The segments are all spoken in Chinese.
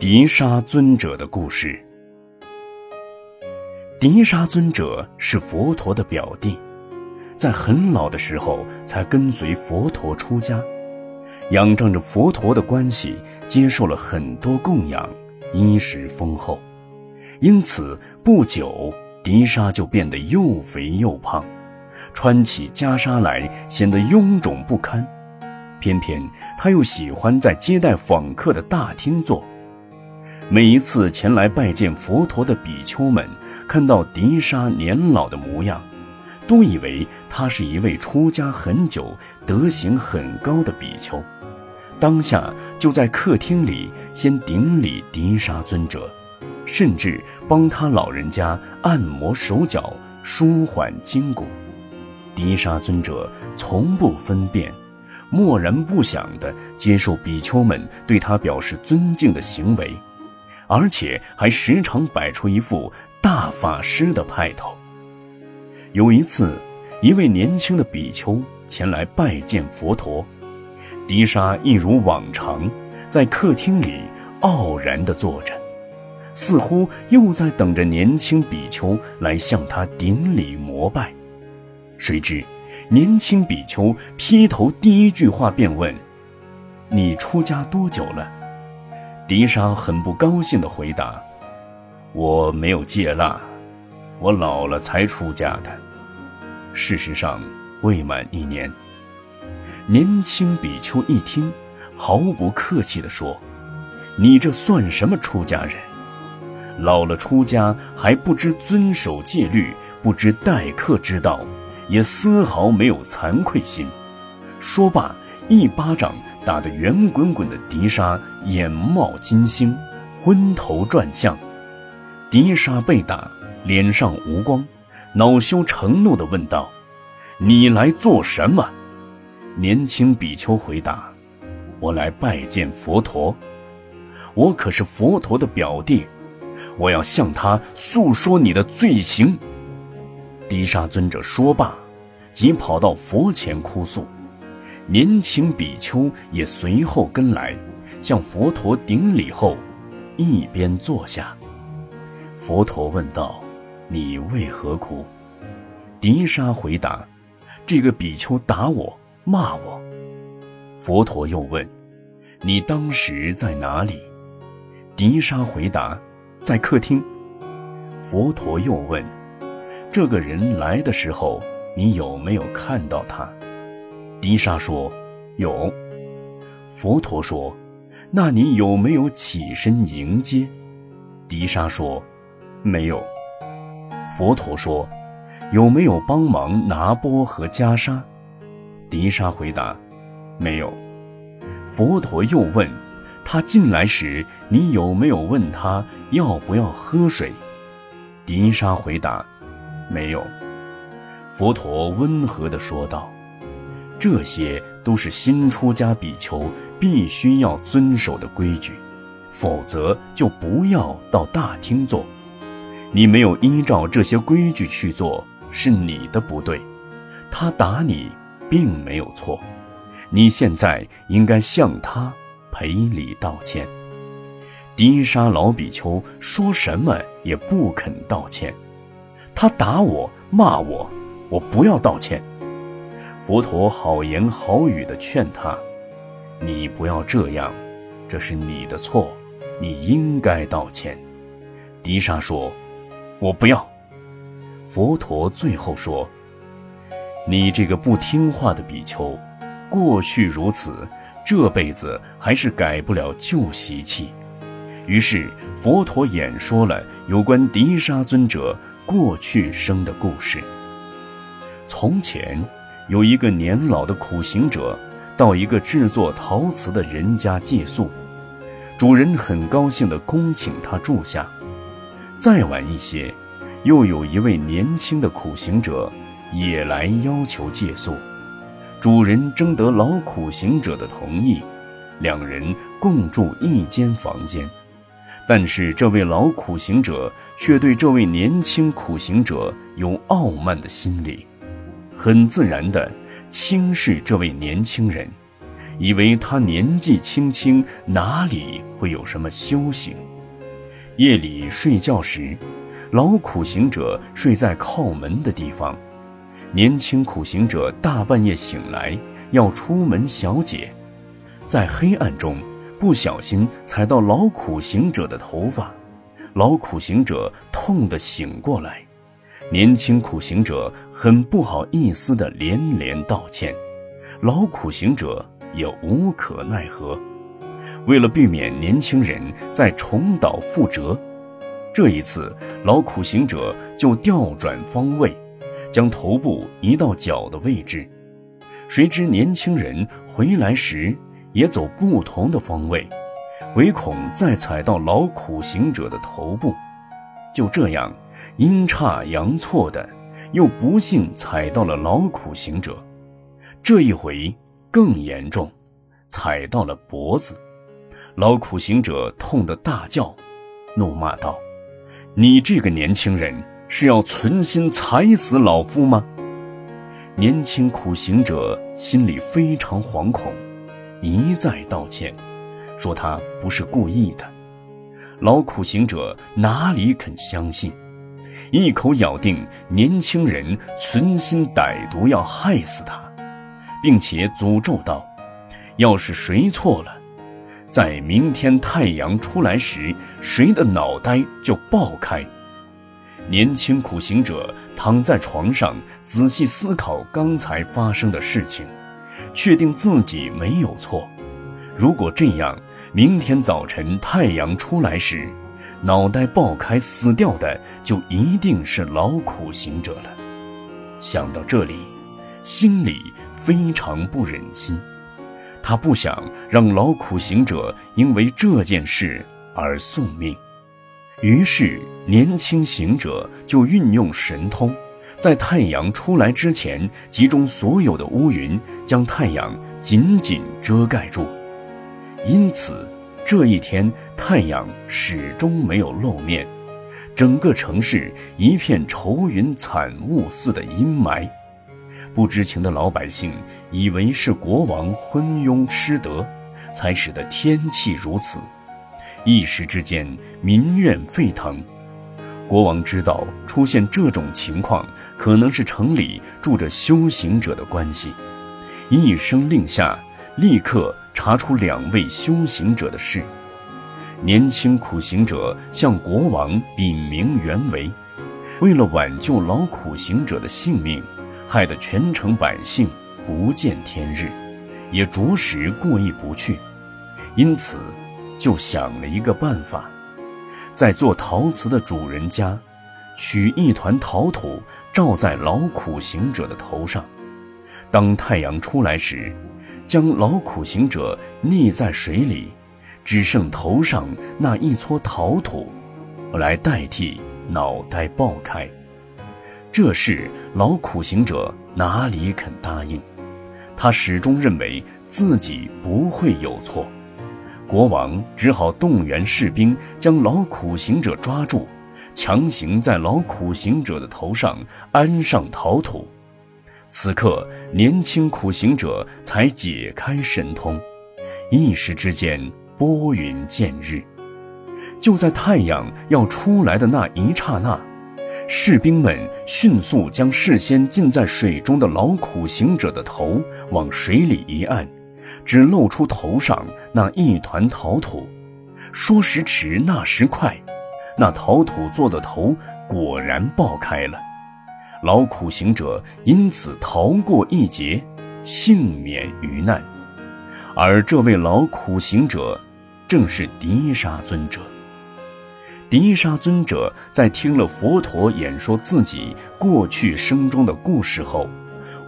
迪沙尊者的故事。迪沙尊者是佛陀的表弟，在很老的时候才跟随佛陀出家，仰仗着佛陀的关系，接受了很多供养，衣食丰厚，因此不久，迪沙就变得又肥又胖，穿起袈裟来显得臃肿不堪。偏偏他又喜欢在接待访客的大厅坐。每一次前来拜见佛陀的比丘们，看到迪沙年老的模样，都以为他是一位出家很久、德行很高的比丘。当下就在客厅里先顶礼迪沙尊者，甚至帮他老人家按摩手脚、舒缓筋骨。迪沙尊者从不分辨。默然不响地接受比丘们对他表示尊敬的行为，而且还时常摆出一副大法师的派头。有一次，一位年轻的比丘前来拜见佛陀，迪沙一如往常在客厅里傲然地坐着，似乎又在等着年轻比丘来向他顶礼膜拜。谁知。年轻比丘劈头第一句话便问：“你出家多久了？”迪沙很不高兴地回答：“我没有戒腊，我老了才出家的。事实上，未满一年。”年轻比丘一听，毫不客气地说：“你这算什么出家人？老了出家还不知遵守戒律，不知待客之道。”也丝毫没有惭愧心，说罢，一巴掌打得圆滚滚的迪沙眼冒金星，昏头转向。迪沙被打，脸上无光，恼羞成怒地问道：“你来做什么？”年轻比丘回答：“我来拜见佛陀，我可是佛陀的表弟，我要向他诉说你的罪行。”迪沙尊者说罢，即跑到佛前哭诉。年轻比丘也随后跟来，向佛陀顶礼后，一边坐下。佛陀问道：“你为何哭？”迪沙回答：“这个比丘打我，骂我。”佛陀又问：“你当时在哪里？”迪沙回答：“在客厅。”佛陀又问。这个人来的时候，你有没有看到他？迪沙说：“有。”佛陀说：“那你有没有起身迎接？”迪沙说：“没有。”佛陀说：“有没有帮忙拿钵和袈裟？”迪沙回答：“没有。”佛陀又问：“他进来时，你有没有问他要不要喝水？”迪沙回答。没有，佛陀温和地说道：“这些都是新出家比丘必须要遵守的规矩，否则就不要到大厅坐。你没有依照这些规矩去做，是你的不对。他打你，并没有错。你现在应该向他赔礼道歉。”迪沙老比丘说什么也不肯道歉。他打我，骂我，我不要道歉。佛陀好言好语地劝他：“你不要这样，这是你的错，你应该道歉。”迪沙说：“我不要。”佛陀最后说：“你这个不听话的比丘，过去如此，这辈子还是改不了旧习气。”于是佛陀演说了有关迪沙尊者。过去生的故事。从前，有一个年老的苦行者，到一个制作陶瓷的人家借宿，主人很高兴地恭请他住下。再晚一些，又有一位年轻的苦行者也来要求借宿，主人征得老苦行者的同意，两人共住一间房间。但是这位老苦行者却对这位年轻苦行者有傲慢的心理，很自然地轻视这位年轻人，以为他年纪轻轻，哪里会有什么修行？夜里睡觉时，老苦行者睡在靠门的地方。年轻苦行者大半夜醒来，要出门小解，在黑暗中不小心踩到老苦行者的头发，老苦行者痛得醒过来。年轻苦行者很不好意思地连连道歉，老苦行者也无可奈何。为了避免年轻人再重蹈覆辙，这一次老苦行者就调转方位。将头部移到脚的位置，谁知年轻人回来时也走不同的方位，唯恐再踩到老苦行者的头部。就这样，阴差阳错的，又不幸踩到了劳苦行者。这一回更严重，踩到了脖子。老苦行者痛得大叫，怒骂道：“你这个年轻人！”是要存心踩死老夫吗？年轻苦行者心里非常惶恐，一再道歉，说他不是故意的。老苦行者哪里肯相信，一口咬定年轻人存心歹毒要害死他，并且诅咒道：“要是谁错了，在明天太阳出来时，谁的脑袋就爆开。”年轻苦行者躺在床上，仔细思考刚才发生的事情，确定自己没有错。如果这样，明天早晨太阳出来时，脑袋爆开死掉的就一定是劳苦行者了。想到这里，心里非常不忍心，他不想让劳苦行者因为这件事而送命。于是，年轻行者就运用神通，在太阳出来之前，集中所有的乌云，将太阳紧紧遮盖住。因此，这一天太阳始终没有露面，整个城市一片愁云惨雾似的阴霾。不知情的老百姓以为是国王昏庸失德，才使得天气如此。一时之间，民怨沸腾。国王知道出现这种情况，可能是城里住着修行者的关系，一声令下，立刻查出两位修行者的事。年轻苦行者向国王禀明原委，为了挽救老苦行者的性命，害得全城百姓不见天日，也着实过意不去，因此。就想了一个办法，在做陶瓷的主人家，取一团陶土罩在劳苦行者的头上。当太阳出来时，将劳苦行者溺在水里，只剩头上那一撮陶土，来代替脑袋爆开。这事劳苦行者哪里肯答应？他始终认为自己不会有错。国王只好动员士兵将劳苦行者抓住，强行在劳苦行者的头上安上陶土。此刻，年轻苦行者才解开神通，一时之间拨云见日。就在太阳要出来的那一刹那，士兵们迅速将事先浸在水中的老苦行者的头往水里一按。只露出头上那一团陶土，说时迟，那时快，那陶土做的头果然爆开了，老苦行者因此逃过一劫，幸免于难。而这位老苦行者，正是迪沙尊者。迪沙尊者在听了佛陀演说自己过去生中的故事后，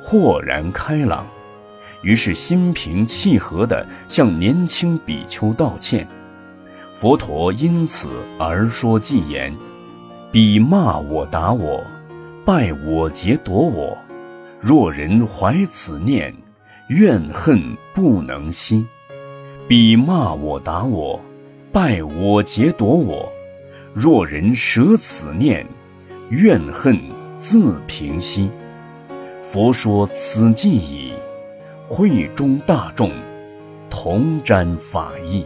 豁然开朗。于是心平气和地向年轻比丘道歉，佛陀因此而说偈言：“彼骂我打我，拜我劫夺我，若人怀此念，怨恨不能息。彼骂我打我，拜我劫夺我，若人舍此念，怨恨自平息。”佛说此偈已。会中大众，同沾法益。